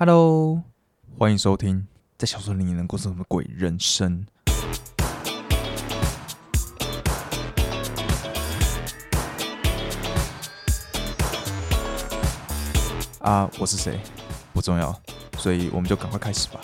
Hello，欢迎收听在小说里你能过什么鬼人生？啊，我是谁不重要，所以我们就赶快开始吧。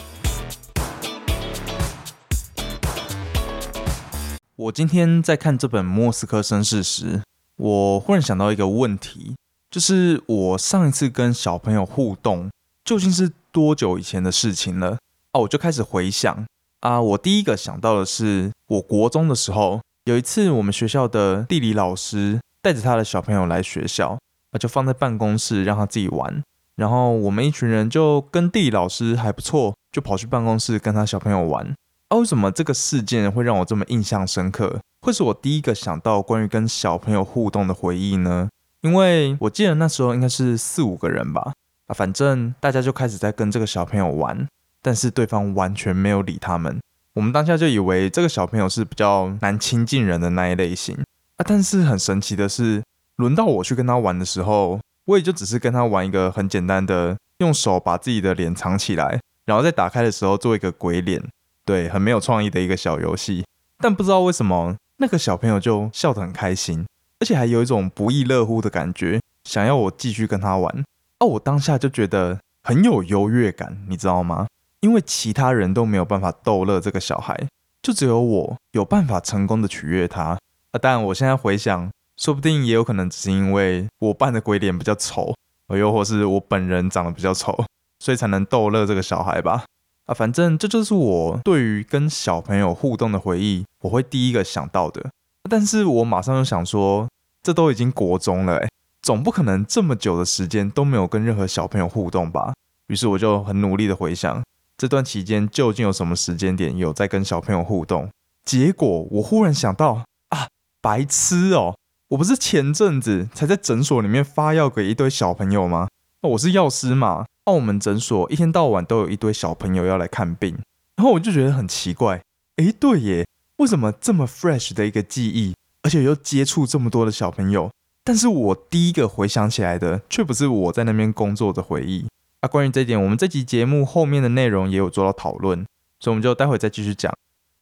我今天在看这本《莫斯科绅士》时，我忽然想到一个问题，就是我上一次跟小朋友互动，究竟是多久以前的事情了？啊，我就开始回想啊，我第一个想到的是，我国中的时候，有一次我们学校的地理老师带着他的小朋友来学校，啊，就放在办公室让他自己玩，然后我们一群人就跟地理老师还不错，就跑去办公室跟他小朋友玩。啊，为什么这个事件会让我这么印象深刻？会是我第一个想到关于跟小朋友互动的回忆呢？因为我记得那时候应该是四五个人吧，啊，反正大家就开始在跟这个小朋友玩，但是对方完全没有理他们。我们当下就以为这个小朋友是比较难亲近人的那一类型啊，但是很神奇的是，轮到我去跟他玩的时候，我也就只是跟他玩一个很简单的，用手把自己的脸藏起来，然后在打开的时候做一个鬼脸。对，很没有创意的一个小游戏，但不知道为什么那个小朋友就笑得很开心，而且还有一种不亦乐乎的感觉，想要我继续跟他玩。哦，我当下就觉得很有优越感，你知道吗？因为其他人都没有办法逗乐这个小孩，就只有我有办法成功的取悦他。啊，但我现在回想，说不定也有可能只是因为我扮的鬼脸比较丑，又或是我本人长得比较丑，所以才能逗乐这个小孩吧。啊，反正这就是我对于跟小朋友互动的回忆，我会第一个想到的。但是我马上又想说，这都已经国中了，总不可能这么久的时间都没有跟任何小朋友互动吧？于是我就很努力的回想这段期间究竟有什么时间点有在跟小朋友互动。结果我忽然想到啊，白痴哦，我不是前阵子才在诊所里面发药给一堆小朋友吗？那我是药师嘛。澳门诊所一天到晚都有一堆小朋友要来看病，然后我就觉得很奇怪，诶，对耶，为什么这么 fresh 的一个记忆，而且又接触这么多的小朋友，但是我第一个回想起来的却不是我在那边工作的回忆。啊，关于这一点，我们这集节目后面的内容也有做到讨论，所以我们就待会再继续讲。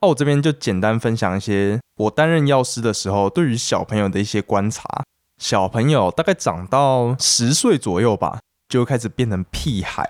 那我这边就简单分享一些我担任药师的时候对于小朋友的一些观察。小朋友大概长到十岁左右吧。就开始变成屁孩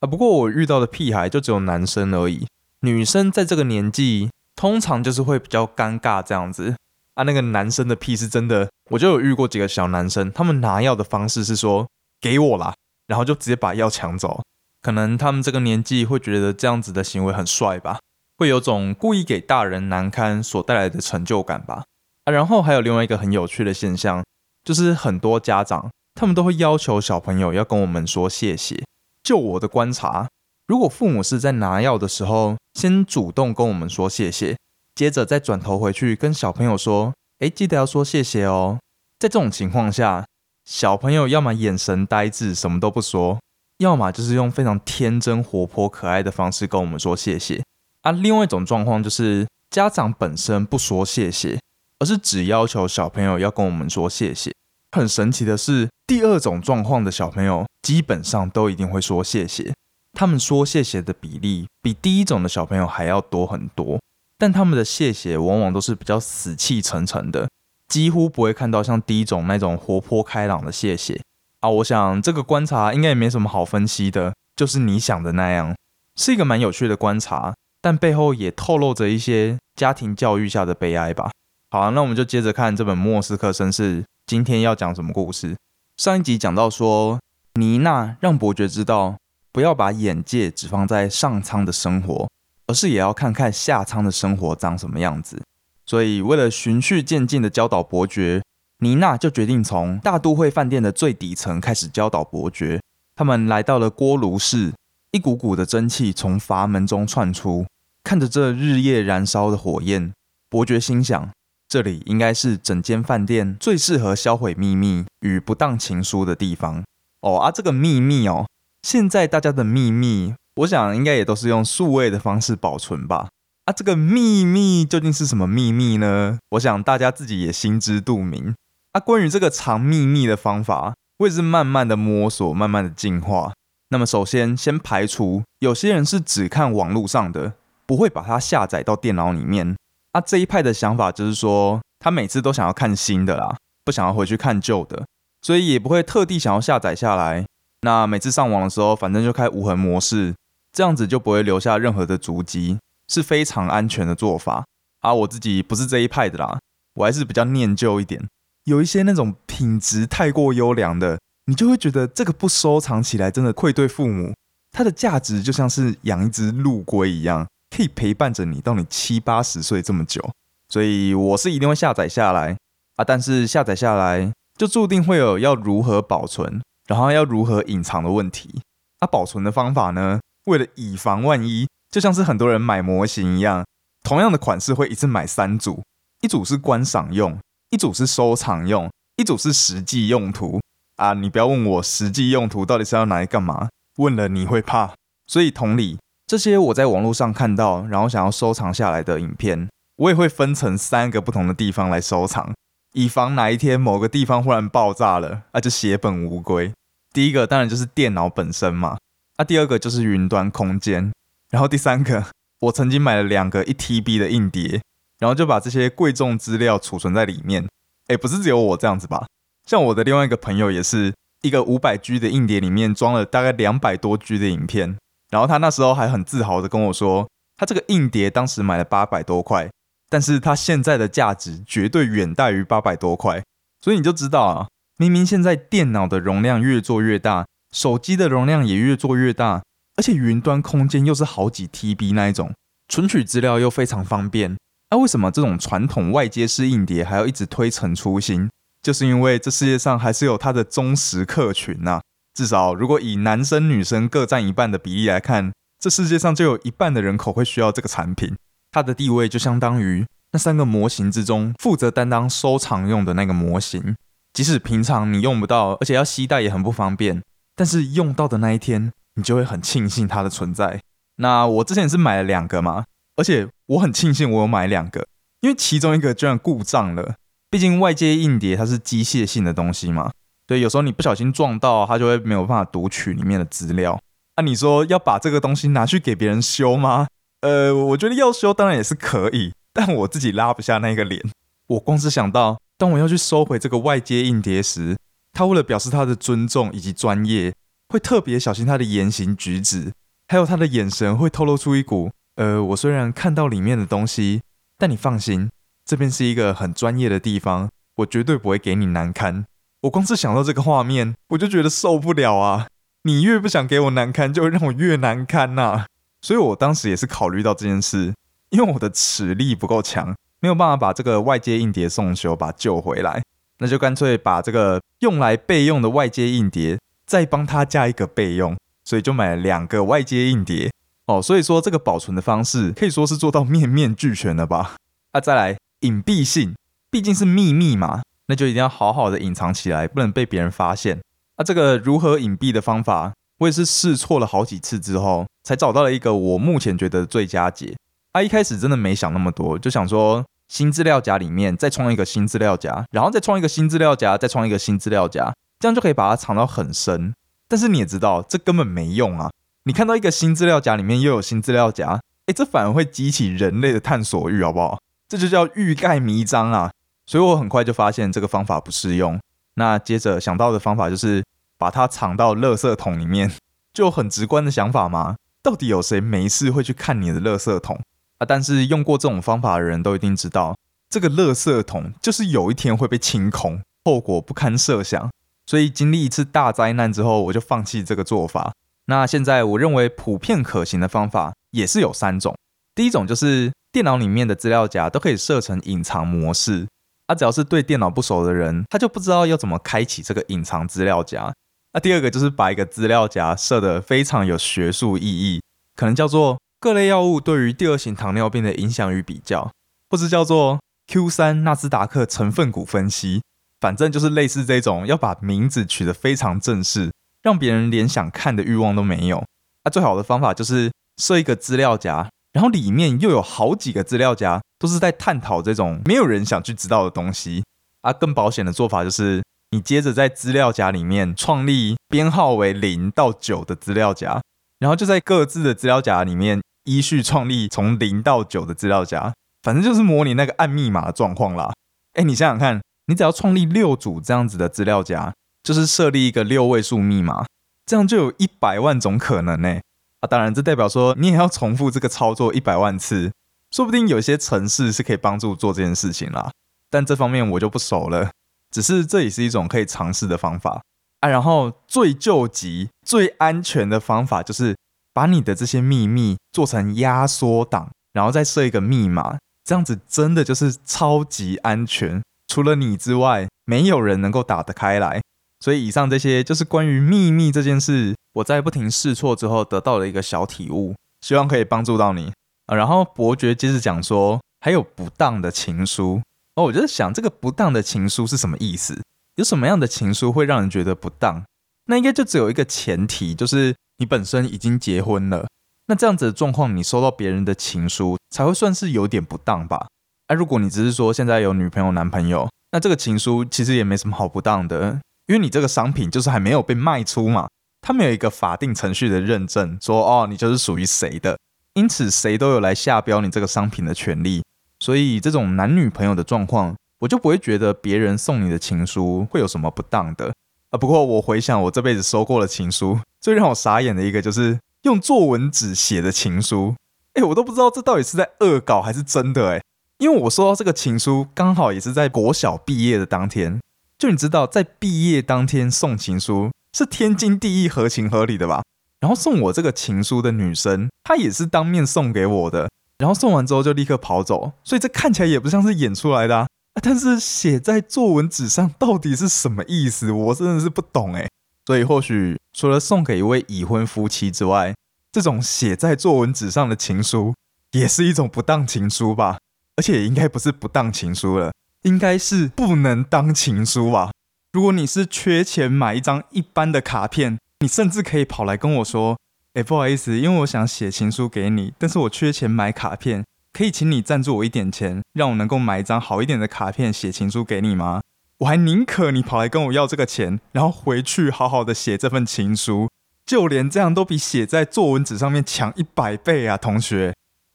啊！不过我遇到的屁孩就只有男生而已，女生在这个年纪通常就是会比较尴尬这样子啊。那个男生的屁是真的，我就有遇过几个小男生，他们拿药的方式是说给我啦，然后就直接把药抢走。可能他们这个年纪会觉得这样子的行为很帅吧，会有种故意给大人难堪所带来的成就感吧啊。然后还有另外一个很有趣的现象，就是很多家长。他们都会要求小朋友要跟我们说谢谢。就我的观察，如果父母是在拿药的时候先主动跟我们说谢谢，接着再转头回去跟小朋友说：“哎，记得要说谢谢哦。”在这种情况下，小朋友要么眼神呆滞，什么都不说，要么就是用非常天真、活泼、可爱的方式跟我们说谢谢。啊，另外一种状况就是家长本身不说谢谢，而是只要求小朋友要跟我们说谢谢。很神奇的是，第二种状况的小朋友基本上都一定会说谢谢。他们说谢谢的比例比第一种的小朋友还要多很多，但他们的谢谢往往都是比较死气沉沉的，几乎不会看到像第一种那种活泼开朗的谢谢啊。我想这个观察应该也没什么好分析的，就是你想的那样，是一个蛮有趣的观察，但背后也透露着一些家庭教育下的悲哀吧。好，那我们就接着看这本《莫斯科绅士》。今天要讲什么故事？上一集讲到说，妮娜让伯爵知道，不要把眼界只放在上苍的生活，而是也要看看下舱的生活长什么样子。所以，为了循序渐进的教导伯爵，妮娜就决定从大都会饭店的最底层开始教导伯爵。他们来到了锅炉室，一股股的蒸汽从阀门中窜出，看着这日夜燃烧的火焰，伯爵心想。这里应该是整间饭店最适合销毁秘密与不当情书的地方哦。啊，这个秘密哦，现在大家的秘密，我想应该也都是用数位的方式保存吧。啊，这个秘密究竟是什么秘密呢？我想大家自己也心知肚明。啊，关于这个藏秘密的方法，我也是慢慢的摸索，慢慢的进化。那么首先先排除有些人是只看网络上的，不会把它下载到电脑里面。啊，这一派的想法就是说，他每次都想要看新的啦，不想要回去看旧的，所以也不会特地想要下载下来。那每次上网的时候，反正就开无痕模式，这样子就不会留下任何的足迹，是非常安全的做法。啊，我自己不是这一派的啦，我还是比较念旧一点。有一些那种品质太过优良的。你就会觉得这个不收藏起来真的愧对父母，它的价值就像是养一只陆龟一样，可以陪伴着你到你七八十岁这么久。所以我是一定会下载下来啊，但是下载下来就注定会有要如何保存，然后要如何隐藏的问题。啊，保存的方法呢，为了以防万一，就像是很多人买模型一样，同样的款式会一次买三组，一组是观赏用，一组是收藏用，一组是实际用途。啊，你不要问我实际用途到底是要拿来干嘛，问了你会怕。所以同理，这些我在网络上看到，然后想要收藏下来的影片，我也会分成三个不同的地方来收藏，以防哪一天某个地方忽然爆炸了，啊，就血本无归。第一个当然就是电脑本身嘛，啊，第二个就是云端空间，然后第三个，我曾经买了两个一 TB 的硬碟，然后就把这些贵重资料储存在里面。哎，不是只有我这样子吧？像我的另外一个朋友，也是一个五百 G 的硬碟，里面装了大概两百多 G 的影片。然后他那时候还很自豪的跟我说，他这个硬碟当时买了八百多块，但是他现在的价值绝对远大于八百多块。所以你就知道啊，明明现在电脑的容量越做越大，手机的容量也越做越大，而且云端空间又是好几 TB 那一种，存取资料又非常方便，那为什么这种传统外接式硬碟还要一直推陈出新？就是因为这世界上还是有它的忠实客群呐，至少如果以男生女生各占一半的比例来看，这世界上就有一半的人口会需要这个产品。它的地位就相当于那三个模型之中负责担当收藏用的那个模型，即使平常你用不到，而且要携带也很不方便，但是用到的那一天，你就会很庆幸它的存在。那我之前是买了两个嘛，而且我很庆幸我有买两个，因为其中一个居然故障了。毕竟外接硬碟它是机械性的东西嘛，对，有时候你不小心撞到，它就会没有办法读取里面的资料。那你说要把这个东西拿去给别人修吗？呃，我觉得要修当然也是可以，但我自己拉不下那个脸。我光是想到，当我要去收回这个外接硬碟时，他为了表示他的尊重以及专业，会特别小心他的言行举止，还有他的眼神会透露出一股，呃，我虽然看到里面的东西，但你放心。这边是一个很专业的地方，我绝对不会给你难堪。我光是想到这个画面，我就觉得受不了啊！你越不想给我难堪，就会让我越难堪呐。所以我当时也是考虑到这件事，因为我的齿力不够强，没有办法把这个外接硬碟送修，把它救回来，那就干脆把这个用来备用的外接硬碟再帮它加一个备用，所以就买了两个外接硬碟。哦，所以说这个保存的方式可以说是做到面面俱全了吧？啊，再来。隐蔽性毕竟是秘密嘛，那就一定要好好的隐藏起来，不能被别人发现。啊，这个如何隐蔽的方法，我也是试错了好几次之后，才找到了一个我目前觉得最佳解。啊，一开始真的没想那么多，就想说新资料夹里面再创一个新资料夹，然后再创一个新资料夹，再创一个新资料夹，这样就可以把它藏到很深。但是你也知道，这根本没用啊！你看到一个新资料夹里面又有新资料夹，哎，这反而会激起人类的探索欲，好不好？这就叫欲盖弥彰啊！所以我很快就发现这个方法不适用。那接着想到的方法就是把它藏到垃圾桶里面，就很直观的想法嘛。到底有谁没事会去看你的垃圾桶啊？但是用过这种方法的人都一定知道，这个垃圾桶就是有一天会被清空，后果不堪设想。所以经历一次大灾难之后，我就放弃这个做法。那现在我认为普遍可行的方法也是有三种。第一种就是。电脑里面的资料夹都可以设成隐藏模式，啊，只要是对电脑不熟的人，他就不知道要怎么开启这个隐藏资料夹。那第二个就是把一个资料夹设得非常有学术意义，可能叫做各类药物对于第二型糖尿病的影响与比较，或是叫做 Q 三纳斯达克成分股分析，反正就是类似这种要把名字取得非常正式，让别人连想看的欲望都没有。那最好的方法就是设一个资料夹。然后里面又有好几个资料夹，都是在探讨这种没有人想去知道的东西啊。更保险的做法就是你接着在资料夹里面创立编号为零到九的资料夹，然后就在各自的资料夹里面依序创立从零到九的资料夹，反正就是模拟那个按密码的状况啦。哎，你想想看，你只要创立六组这样子的资料夹，就是设立一个六位数密码，这样就有一百万种可能呢。啊，当然这代表说你也要重复这个操作一百万次，说不定有些程式是可以帮助做这件事情啦。但这方面我就不熟了，只是这也是一种可以尝试的方法啊。然后最救急、最安全的方法就是把你的这些秘密做成压缩档，然后再设一个密码。这样子真的就是超级安全，除了你之外，没有人能够打得开来。所以以上这些就是关于秘密这件事，我在不停试错之后得到了一个小体悟，希望可以帮助到你啊。然后伯爵接着讲说，还有不当的情书哦，我就在想这个不当的情书是什么意思？有什么样的情书会让人觉得不当？那应该就只有一个前提，就是你本身已经结婚了。那这样子的状况，你收到别人的情书才会算是有点不当吧？哎，如果你只是说现在有女朋友、男朋友，那这个情书其实也没什么好不当的，因为你这个商品就是还没有被卖出嘛，他们有一个法定程序的认证，说哦，你就是属于谁的，因此谁都有来下标你这个商品的权利。所以这种男女朋友的状况，我就不会觉得别人送你的情书会有什么不当的啊。不过我回想我这辈子收过的情书，最让我傻眼的一个就是。用作文纸写的情书，哎，我都不知道这到底是在恶搞还是真的哎。因为我收到这个情书，刚好也是在国小毕业的当天。就你知道，在毕业当天送情书是天经地义、合情合理的吧？然后送我这个情书的女生，她也是当面送给我的，然后送完之后就立刻跑走，所以这看起来也不像是演出来的啊。但是写在作文纸上到底是什么意思？我真的是不懂哎。所以，或许除了送给一位已婚夫妻之外，这种写在作文纸上的情书也是一种不当情书吧？而且应该不是不当情书了，应该是不能当情书吧？如果你是缺钱买一张一般的卡片，你甚至可以跑来跟我说：“哎，不好意思，因为我想写情书给你，但是我缺钱买卡片，可以请你赞助我一点钱，让我能够买一张好一点的卡片写情书给你吗？”我还宁可你跑来跟我要这个钱，然后回去好好的写这份情书，就连这样都比写在作文纸上面强一百倍啊，同学！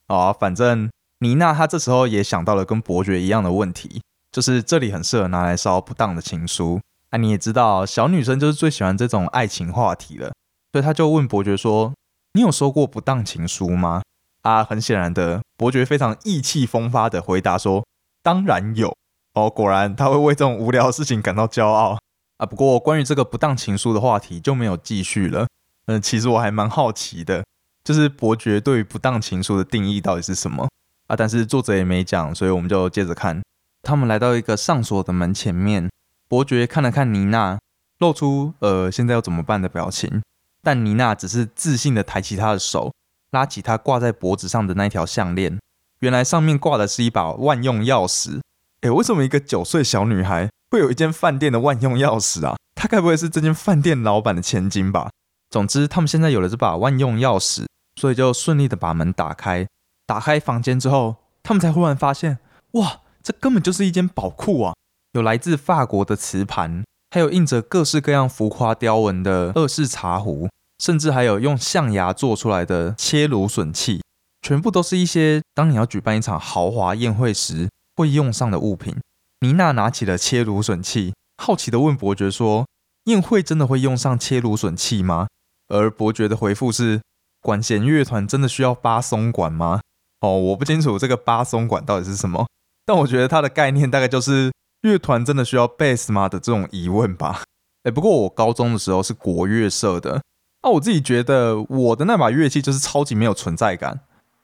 啊，反正妮娜她这时候也想到了跟伯爵一样的问题，就是这里很适合拿来烧不当的情书。啊，你也知道，小女生就是最喜欢这种爱情话题了，所以她就问伯爵说：“你有收过不当情书吗？”啊，很显然的，伯爵非常意气风发的回答说：“当然有。”哦，果然他会为这种无聊的事情感到骄傲啊！不过关于这个不当情书的话题就没有继续了。嗯，其实我还蛮好奇的，就是伯爵对于不当情书的定义到底是什么啊？但是作者也没讲，所以我们就接着看。他们来到一个上锁的门前面，伯爵看了看妮娜，露出呃现在要怎么办的表情，但妮娜只是自信的抬起他的手，拉起他挂在脖子上的那条项链，原来上面挂的是一把万用钥匙。哎，为什么一个九岁小女孩会有一间饭店的万用钥匙啊？她该不会是这间饭店老板的千金吧？总之，他们现在有了这把万用钥匙，所以就顺利的把门打开。打开房间之后，他们才忽然发现，哇，这根本就是一间宝库啊！有来自法国的瓷盘，还有印着各式各样浮夸雕纹的二式茶壶，甚至还有用象牙做出来的切芦笋器，全部都是一些当你要举办一场豪华宴会时。会用上的物品，妮娜拿起了切芦笋器，好奇的问伯爵说：“宴会真的会用上切芦笋器吗？”而伯爵的回复是：“管弦乐团真的需要八松管吗？”哦，我不清楚这个八松管到底是什么，但我觉得它的概念大概就是乐团真的需要贝斯吗的这种疑问吧。哎，不过我高中的时候是国乐社的，啊我自己觉得我的那把乐器就是超级没有存在感。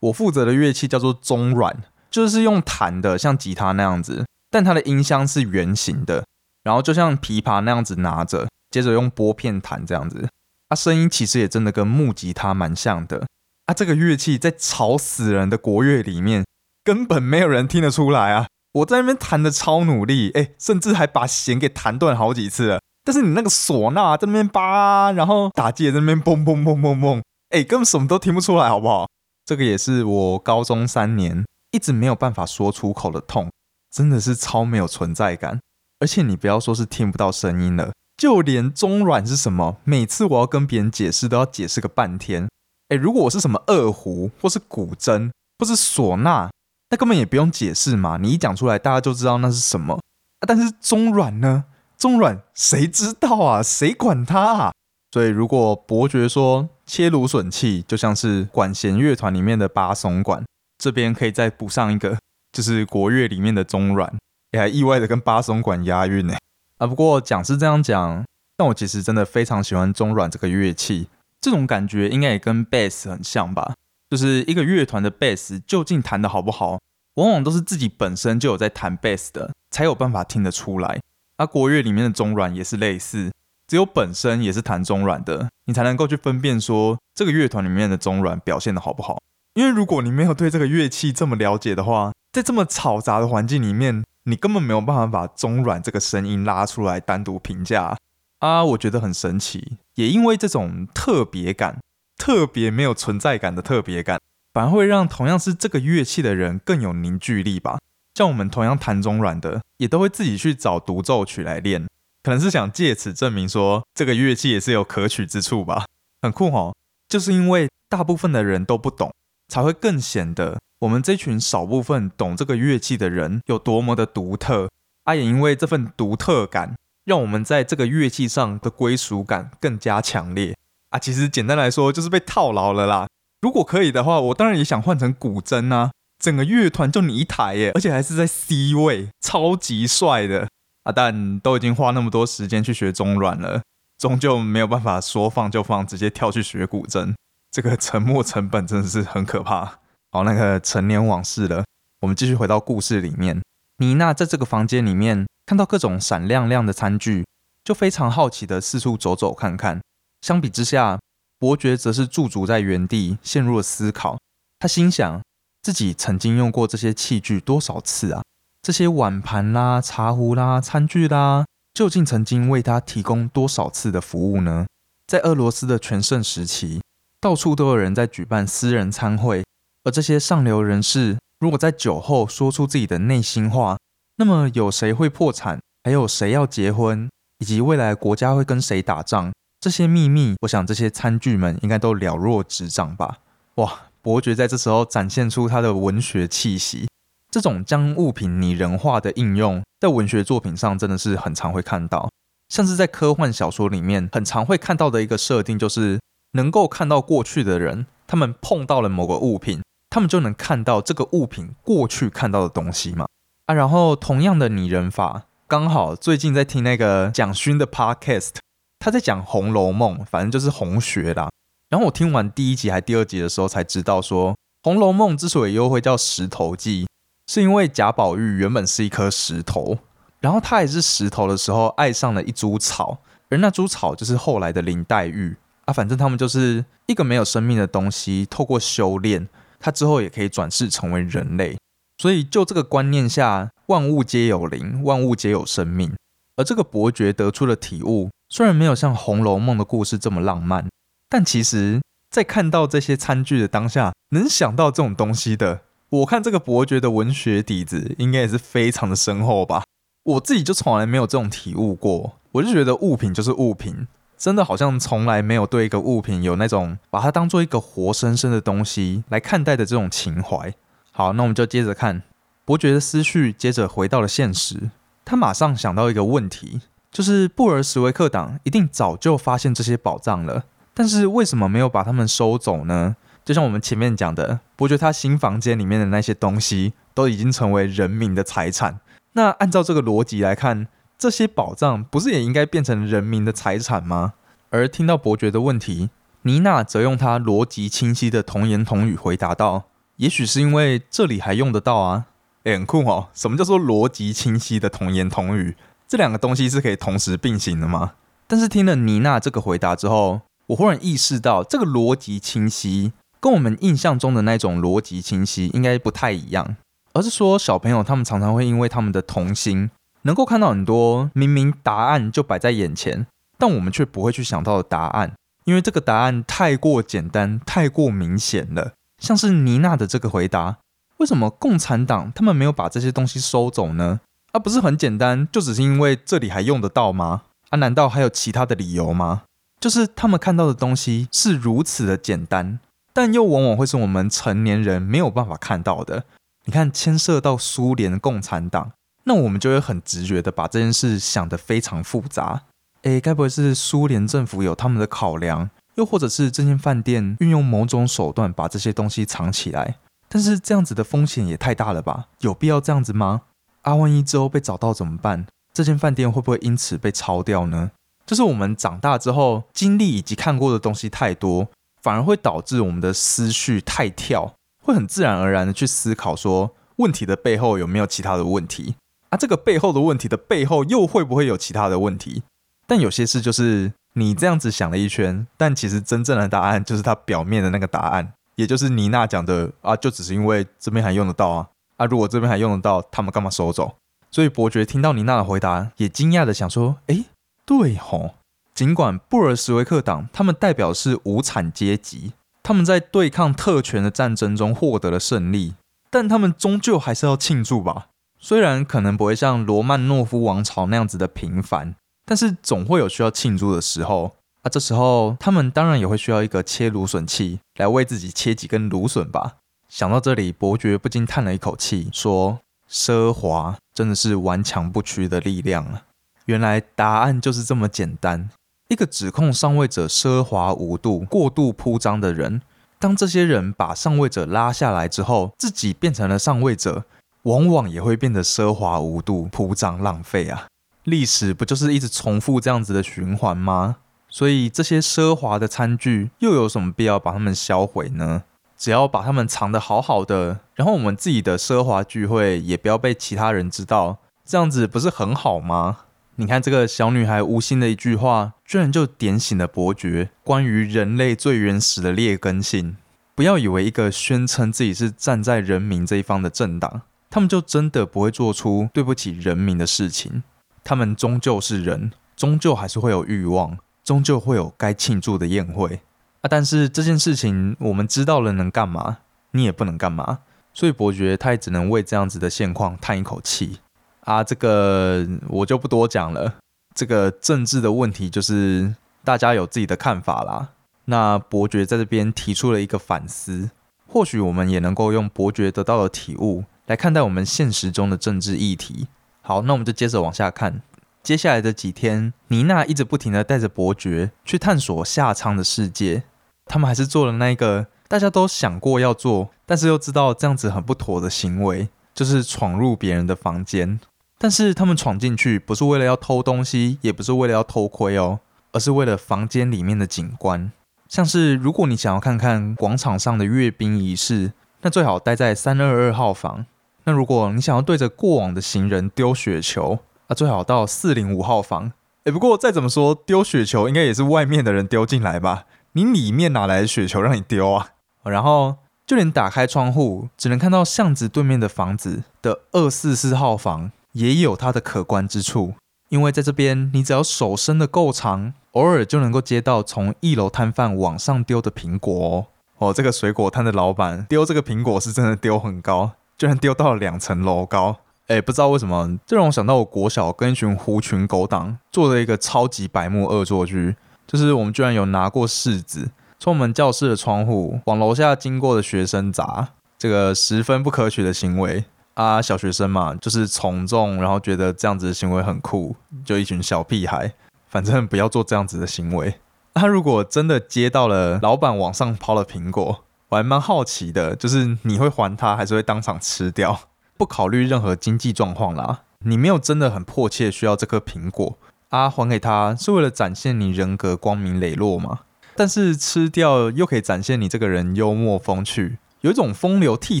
我负责的乐器叫做中阮。就是用弹的，像吉他那样子，但它的音箱是圆形的，然后就像琵琶那样子拿着，接着用拨片弹这样子，它声音其实也真的跟木吉他蛮像的。啊，这个乐器在吵死人的国乐里面，根本没有人听得出来啊！我在那边弹的超努力，哎，甚至还把弦给弹断好几次了。但是你那个唢呐在那边叭，然后打击也在那边嘣嘣嘣嘣嘣，哎，根本什么都听不出来，好不好？这个也是我高中三年。一直没有办法说出口的痛，真的是超没有存在感。而且你不要说是听不到声音了，就连中阮是什么，每次我要跟别人解释都要解释个半天。哎，如果我是什么二胡，或是古筝，或是唢呐，那根本也不用解释嘛，你一讲出来，大家就知道那是什么。但是中阮呢？中阮谁知道啊？谁管他啊？所以如果伯爵说切芦笋器就像是管弦乐团里面的八松管，这边可以再补上一个，就是国乐里面的中阮。也还意外的跟八松管押韵呢啊！不过讲是这样讲，但我其实真的非常喜欢中阮这个乐器，这种感觉应该也跟贝斯很像吧？就是一个乐团的贝斯究竟弹的好不好，往往都是自己本身就有在弹贝斯的，才有办法听得出来。而国乐里面的中阮也是类似，只有本身也是弹中阮的，你才能够去分辨说这个乐团里面的中阮表现的好不好。因为如果你没有对这个乐器这么了解的话，在这么嘈杂的环境里面。你根本没有办法把中阮这个声音拉出来单独评价啊！我觉得很神奇，也因为这种特别感、特别没有存在感的特别感，反而会让同样是这个乐器的人更有凝聚力吧。像我们同样弹中阮的，也都会自己去找独奏曲来练，可能是想借此证明说这个乐器也是有可取之处吧。很酷哦，就是因为大部分的人都不懂，才会更显得。我们这群少部分懂这个乐器的人有多么的独特，啊，也因为这份独特感，让我们在这个乐器上的归属感更加强烈啊。其实简单来说，就是被套牢了啦。如果可以的话，我当然也想换成古筝啊，整个乐团就你一台耶，而且还是在 C 位，超级帅的啊。但都已经花那么多时间去学中阮了，终究没有办法说放就放，直接跳去学古筝，这个沉没成本真的是很可怕。好，那个陈年往事了。我们继续回到故事里面。妮娜在这个房间里面看到各种闪亮亮的餐具，就非常好奇的四处走走看看。相比之下，伯爵则是驻足在原地，陷入了思考。他心想，自己曾经用过这些器具多少次啊？这些碗盘啦、茶壶啦、餐具啦，究竟曾经为他提供多少次的服务呢？在俄罗斯的全盛时期，到处都有人在举办私人餐会。而这些上流人士，如果在酒后说出自己的内心话，那么有谁会破产？还有谁要结婚？以及未来国家会跟谁打仗？这些秘密，我想这些餐具们应该都了若指掌吧。哇，伯爵在这时候展现出他的文学气息，这种将物品拟人化的应用，在文学作品上真的是很常会看到。像是在科幻小说里面，很常会看到的一个设定，就是能够看到过去的人，他们碰到了某个物品。他们就能看到这个物品过去看到的东西嘛？啊，然后同样的拟人法，刚好最近在听那个蒋勋的 podcast，他在讲《红楼梦》，反正就是红学啦。然后我听完第一集还第二集的时候，才知道说，《红楼梦》之所以又会叫石头记，是因为贾宝玉原本是一颗石头，然后他也是石头的时候爱上了一株草，而那株草就是后来的林黛玉啊。反正他们就是一个没有生命的东西，透过修炼。他之后也可以转世成为人类，所以就这个观念下，万物皆有灵，万物皆有生命。而这个伯爵得出的体悟，虽然没有像《红楼梦》的故事这么浪漫，但其实，在看到这些餐具的当下，能想到这种东西的，我看这个伯爵的文学底子应该也是非常的深厚吧。我自己就从来没有这种体悟过，我就觉得物品就是物品。真的好像从来没有对一个物品有那种把它当做一个活生生的东西来看待的这种情怀。好，那我们就接着看伯爵的思绪，接着回到了现实。他马上想到一个问题，就是布尔什维克党一定早就发现这些宝藏了，但是为什么没有把他们收走呢？就像我们前面讲的，伯爵他新房间里面的那些东西都已经成为人民的财产。那按照这个逻辑来看。这些宝藏不是也应该变成人民的财产吗？而听到伯爵的问题，妮娜则用她逻辑清晰的童言童语回答道：“也许是因为这里还用得到啊，很酷哦。什么叫做逻辑清晰的童言童语？这两个东西是可以同时并行的吗？”但是听了妮娜这个回答之后，我忽然意识到，这个逻辑清晰跟我们印象中的那种逻辑清晰应该不太一样，而是说小朋友他们常常会因为他们的童心。能够看到很多明明答案就摆在眼前，但我们却不会去想到的答案，因为这个答案太过简单、太过明显了。像是妮娜的这个回答：为什么共产党他们没有把这些东西收走呢？啊，不是很简单，就只是因为这里还用得到吗？啊，难道还有其他的理由吗？就是他们看到的东西是如此的简单，但又往往会是我们成年人没有办法看到的。你看，牵涉到苏联共产党，那我们就会很直觉的把这件事想得非常复杂。诶，该不会是苏联政府有他们的考量？又或者是这间饭店运用某种手段把这些东西藏起来？但是这样子的风险也太大了吧？有必要这样子吗？啊，万一之后被找到怎么办？这间饭店会不会因此被抄掉呢？就是我们长大之后经历以及看过的东西太多，反而会导致我们的思绪太跳，会很自然而然的去思考说问题的背后有没有其他的问题啊？这个背后的问题的背后又会不会有其他的问题？但有些事就是你这样子想了一圈，但其实真正的答案就是它表面的那个答案，也就是妮娜讲的啊，就只是因为这边还用得到啊啊，如果这边还用得到，他们干嘛收走？所以伯爵听到妮娜的回答，也惊讶的想说，诶，对吼，尽管布尔什维克党他们代表是无产阶级，他们在对抗特权的战争中获得了胜利，但他们终究还是要庆祝吧。虽然可能不会像罗曼诺夫王朝那样子的平凡，但是总会有需要庆祝的时候。啊，这时候他们当然也会需要一个切芦笋器来为自己切几根芦笋吧。想到这里，伯爵不禁叹了一口气，说：“奢华真的是顽强不屈的力量啊。”原来答案就是这么简单。一个指控上位者奢华无度、过度铺张的人，当这些人把上位者拉下来之后，自己变成了上位者，往往也会变得奢华无度、铺张浪费啊！历史不就是一直重复这样子的循环吗？所以这些奢华的餐具又有什么必要把它们销毁呢？只要把它们藏得好好的，然后我们自己的奢华聚会也不要被其他人知道，这样子不是很好吗？你看这个小女孩无心的一句话，居然就点醒了伯爵关于人类最原始的劣根性。不要以为一个宣称自己是站在人民这一方的政党，他们就真的不会做出对不起人民的事情。他们终究是人，终究还是会有欲望，终究会有该庆祝的宴会啊！但是这件事情我们知道了能干嘛？你也不能干嘛。所以伯爵他也只能为这样子的现况叹一口气。啊，这个我就不多讲了。这个政治的问题就是大家有自己的看法啦。那伯爵在这边提出了一个反思，或许我们也能够用伯爵得到的体悟来看待我们现实中的政治议题。好，那我们就接着往下看。接下来的几天，妮娜一直不停的带着伯爵去探索下舱的世界。他们还是做了那个大家都想过要做，但是又知道这样子很不妥的行为，就是闯入别人的房间。但是他们闯进去不是为了要偷东西，也不是为了要偷窥哦，而是为了房间里面的景观。像是如果你想要看看广场上的阅兵仪式，那最好待在三二二号房。那如果你想要对着过往的行人丢雪球，那最好到四零五号房。诶，不过再怎么说，丢雪球应该也是外面的人丢进来吧？你里面哪来的雪球让你丢啊？然后就连打开窗户，只能看到巷子对面的房子的二四四号房。也有它的可观之处，因为在这边，你只要手伸的够长，偶尔就能够接到从一楼摊贩往上丢的苹果哦。哦，这个水果摊的老板丢这个苹果是真的丢很高，居然丢到了两层楼高。哎，不知道为什么，这让我想到我国小跟一群狐群狗党做了一个超级白目恶作剧，就是我们居然有拿过柿子从我们教室的窗户往楼下经过的学生砸，这个十分不可取的行为。啊，小学生嘛，就是从众，然后觉得这样子的行为很酷，就一群小屁孩，反正不要做这样子的行为。他如果真的接到了老板往上抛的苹果，我还蛮好奇的，就是你会还他，还是会当场吃掉？不考虑任何经济状况啦，你没有真的很迫切需要这颗苹果啊，还给他是为了展现你人格光明磊落吗？但是吃掉又可以展现你这个人幽默风趣，有一种风流倜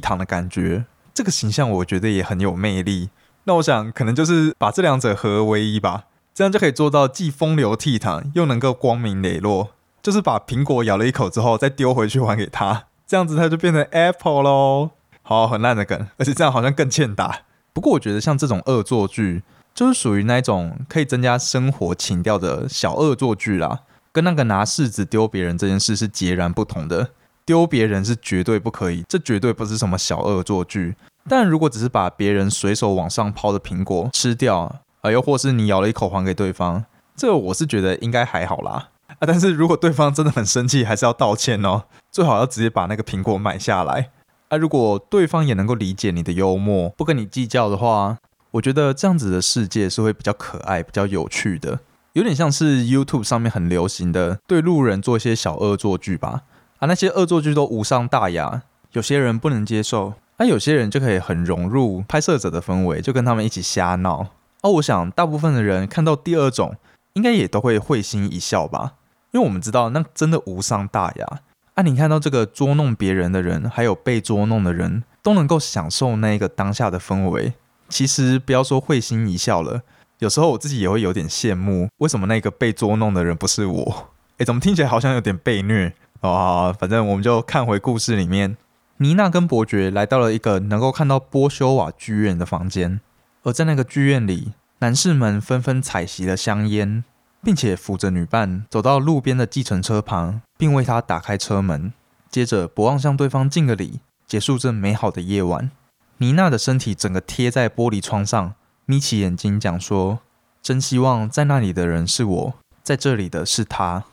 傥的感觉。这个形象我觉得也很有魅力，那我想可能就是把这两者合而为一吧，这样就可以做到既风流倜傥又能够光明磊落。就是把苹果咬了一口之后再丢回去还给他，这样子他就变成 Apple 喽。好，很烂的梗，而且这样好像更欠打。不过我觉得像这种恶作剧，就是属于那种可以增加生活情调的小恶作剧啦，跟那个拿柿子丢别人这件事是截然不同的。丢别人是绝对不可以，这绝对不是什么小恶作剧，但如果只是把别人随手往上抛的苹果吃掉，啊，又或是你咬了一口还给对方，这个我是觉得应该还好啦。啊，但是如果对方真的很生气，还是要道歉哦，最好要直接把那个苹果买下来。啊，如果对方也能够理解你的幽默，不跟你计较的话，我觉得这样子的世界是会比较可爱、比较有趣的，有点像是 YouTube 上面很流行的对路人做一些小恶作剧吧。啊，那些恶作剧都无伤大雅，有些人不能接受。那有些人就可以很融入拍摄者的氛围，就跟他们一起瞎闹。哦，我想大部分的人看到第二种，应该也都会会心一笑吧，因为我们知道那真的无伤大雅。啊，你看到这个捉弄别人的人，还有被捉弄的人，都能够享受那个当下的氛围。其实不要说会心一笑了，有时候我自己也会有点羡慕，为什么那个被捉弄的人不是我？诶，怎么听起来好像有点被虐啊？反正我们就看回故事里面。妮娜跟伯爵来到了一个能够看到波修瓦剧院的房间，而在那个剧院里，男士们纷纷采袭了香烟，并且扶着女伴走到路边的计程车旁，并为她打开车门。接着，伯望向对方敬个礼，结束这美好的夜晚。妮娜的身体整个贴在玻璃窗上，眯起眼睛讲说：“真希望在那里的人是我，在这里的是他。”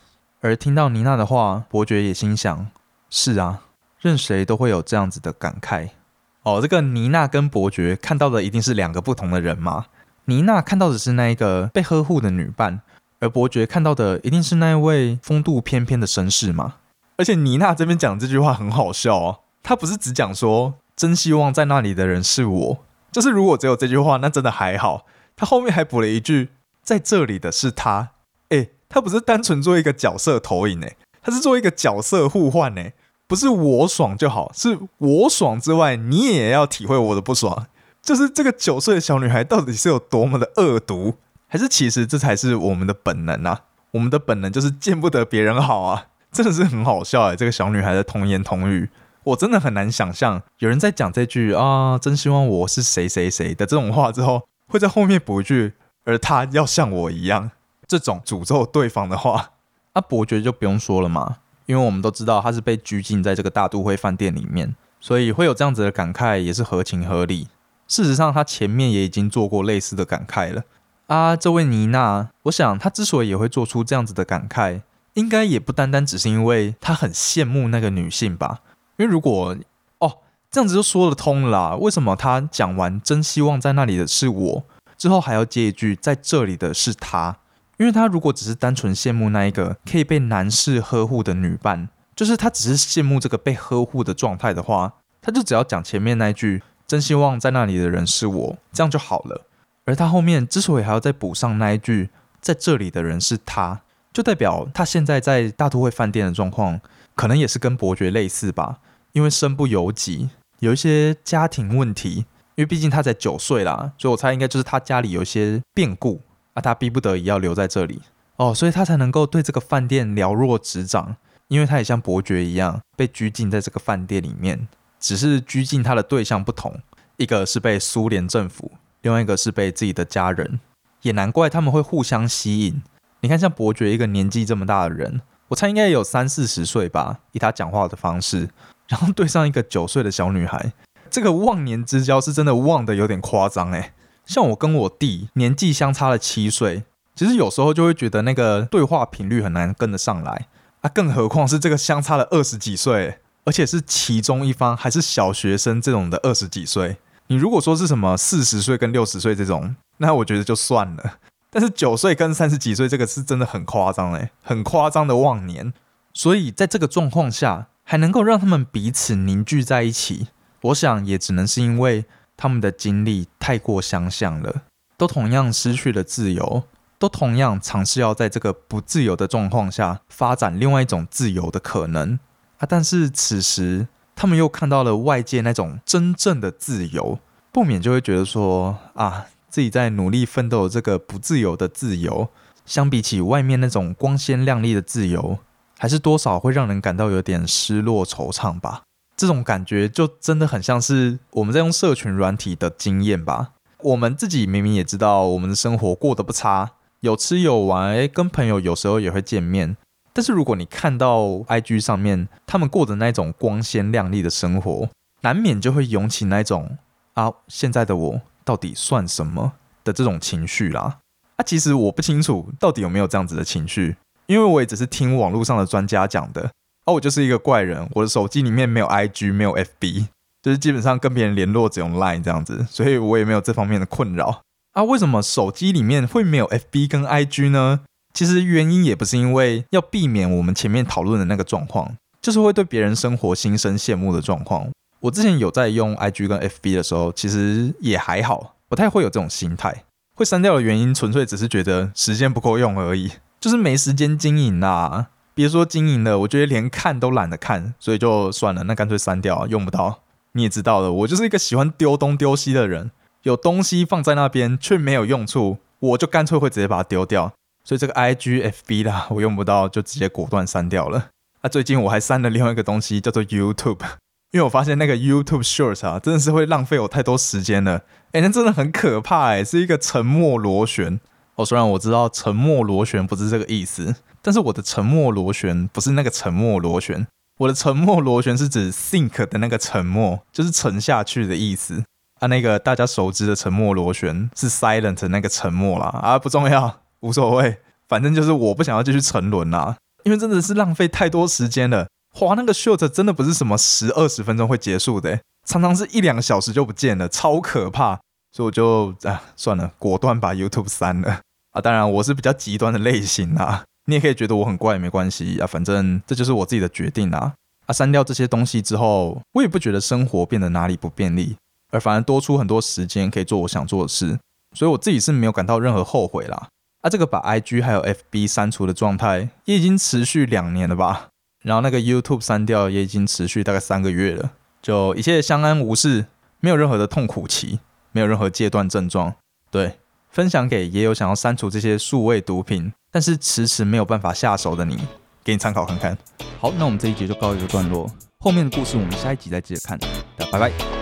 而听到妮娜的话，伯爵也心想：“是啊。”任谁都会有这样子的感慨哦。这个妮娜跟伯爵看到的一定是两个不同的人吗？妮娜看到的是那一个被呵护的女伴，而伯爵看到的一定是那一位风度翩翩的绅士吗？而且妮娜这边讲这句话很好笑哦，她不是只讲说真希望在那里的人是我，就是如果只有这句话，那真的还好。她后面还补了一句，在这里的是他。诶，他不是单纯做一个角色投影诶，他是做一个角色互换诶。不是我爽就好，是我爽之外，你也要体会我的不爽。就是这个九岁的小女孩到底是有多么的恶毒，还是其实这才是我们的本能啊？我们的本能就是见不得别人好啊！真的是很好笑哎，这个小女孩的童言童语，我真的很难想象有人在讲这句啊，真希望我是谁谁谁的这种话之后，会在后面补一句，而她要像我一样，这种诅咒对方的话，啊，伯爵就不用说了嘛。因为我们都知道他是被拘禁在这个大都会饭店里面，所以会有这样子的感慨也是合情合理。事实上，他前面也已经做过类似的感慨了。啊，这位妮娜，我想她之所以也会做出这样子的感慨，应该也不单单只是因为她很羡慕那个女性吧？因为如果哦这样子就说得通了，为什么他讲完真希望在那里的是我之后，还要接一句在这里的是他？因为他如果只是单纯羡慕那一个可以被男士呵护的女伴，就是他只是羡慕这个被呵护的状态的话，他就只要讲前面那一句“真希望在那里的人是我”，这样就好了。而他后面之所以还要再补上那一句“在这里的人是他”，就代表他现在在大都会饭店的状况，可能也是跟伯爵类似吧。因为身不由己，有一些家庭问题，因为毕竟他才九岁啦，所以我猜应该就是他家里有一些变故。啊他逼不得已要留在这里哦，所以他才能够对这个饭店了若指掌，因为他也像伯爵一样被拘禁在这个饭店里面，只是拘禁他的对象不同，一个是被苏联政府，另外一个是被自己的家人，也难怪他们会互相吸引。你看，像伯爵一个年纪这么大的人，我猜应该也有三四十岁吧，以他讲话的方式，然后对上一个九岁的小女孩，这个忘年之交是真的忘的有点夸张诶。像我跟我弟年纪相差了七岁，其实有时候就会觉得那个对话频率很难跟得上来啊，更何况是这个相差了二十几岁，而且是其中一方还是小学生这种的二十几岁。你如果说是什么四十岁跟六十岁这种，那我觉得就算了。但是九岁跟三十几岁这个是真的很夸张诶，很夸张的忘年。所以在这个状况下，还能够让他们彼此凝聚在一起，我想也只能是因为。他们的经历太过相像了，都同样失去了自由，都同样尝试要在这个不自由的状况下发展另外一种自由的可能啊！但是此时他们又看到了外界那种真正的自由，不免就会觉得说啊，自己在努力奋斗这个不自由的自由，相比起外面那种光鲜亮丽的自由，还是多少会让人感到有点失落惆怅吧。这种感觉就真的很像是我们在用社群软体的经验吧。我们自己明明也知道我们的生活过得不差，有吃有玩，诶，跟朋友有时候也会见面。但是如果你看到 IG 上面他们过的那种光鲜亮丽的生活，难免就会涌起那种啊，现在的我到底算什么的这种情绪啦。啊，其实我不清楚到底有没有这样子的情绪，因为我也只是听网络上的专家讲的。哦，我就是一个怪人，我的手机里面没有 IG，没有 FB，就是基本上跟别人联络只用 Line 这样子，所以我也没有这方面的困扰。啊，为什么手机里面会没有 FB 跟 IG 呢？其实原因也不是因为要避免我们前面讨论的那个状况，就是会对别人生活心生羡慕的状况。我之前有在用 IG 跟 FB 的时候，其实也还好，不太会有这种心态。会删掉的原因，纯粹只是觉得时间不够用而已，就是没时间经营啦。别说经营了，我觉得连看都懒得看，所以就算了，那干脆删掉，用不到。你也知道的，我就是一个喜欢丢东丢西的人，有东西放在那边却没有用处，我就干脆会直接把它丢掉。所以这个 IG、FB 啦，我用不到，就直接果断删掉了。啊，最近我还删了另外一个东西，叫做 YouTube。因为我发现那个 YouTube Shorts 啊，真的是会浪费我太多时间了。哎，那真的很可怕哎，是一个沉默螺旋。哦，虽然我知道沉默螺旋不是这个意思，但是我的沉默螺旋不是那个沉默螺旋，我的沉默螺旋是指 think 的那个沉默，就是沉下去的意思。啊，那个大家熟知的沉默螺旋是 silent 那个沉默啦。啊，不重要，无所谓，反正就是我不想要继续沉沦啦，因为真的是浪费太多时间了。哇，那个 short 真的不是什么十二十分钟会结束的，常常是一两个小时就不见了，超可怕。所以我就啊算了，果断把 YouTube 删了当然我是比较极端的类型啊，你也可以觉得我很怪没关系啊，反正这就是我自己的决定啊。啊，删掉这些东西之后，我也不觉得生活变得哪里不便利，而反而多出很多时间可以做我想做的事，所以我自己是没有感到任何后悔啦。啊，这个把 IG 还有 FB 删除的状态也已经持续两年了吧。然后那个 YouTube 删掉也已经持续大概三个月了，就一切相安无事，没有任何的痛苦期，没有任何戒断症状。对，分享给也有想要删除这些数位毒品，但是迟迟没有办法下手的你，给你参考看看。好，那我们这一集就告一个段落，后面的故事我们下一集再接着看。拜拜。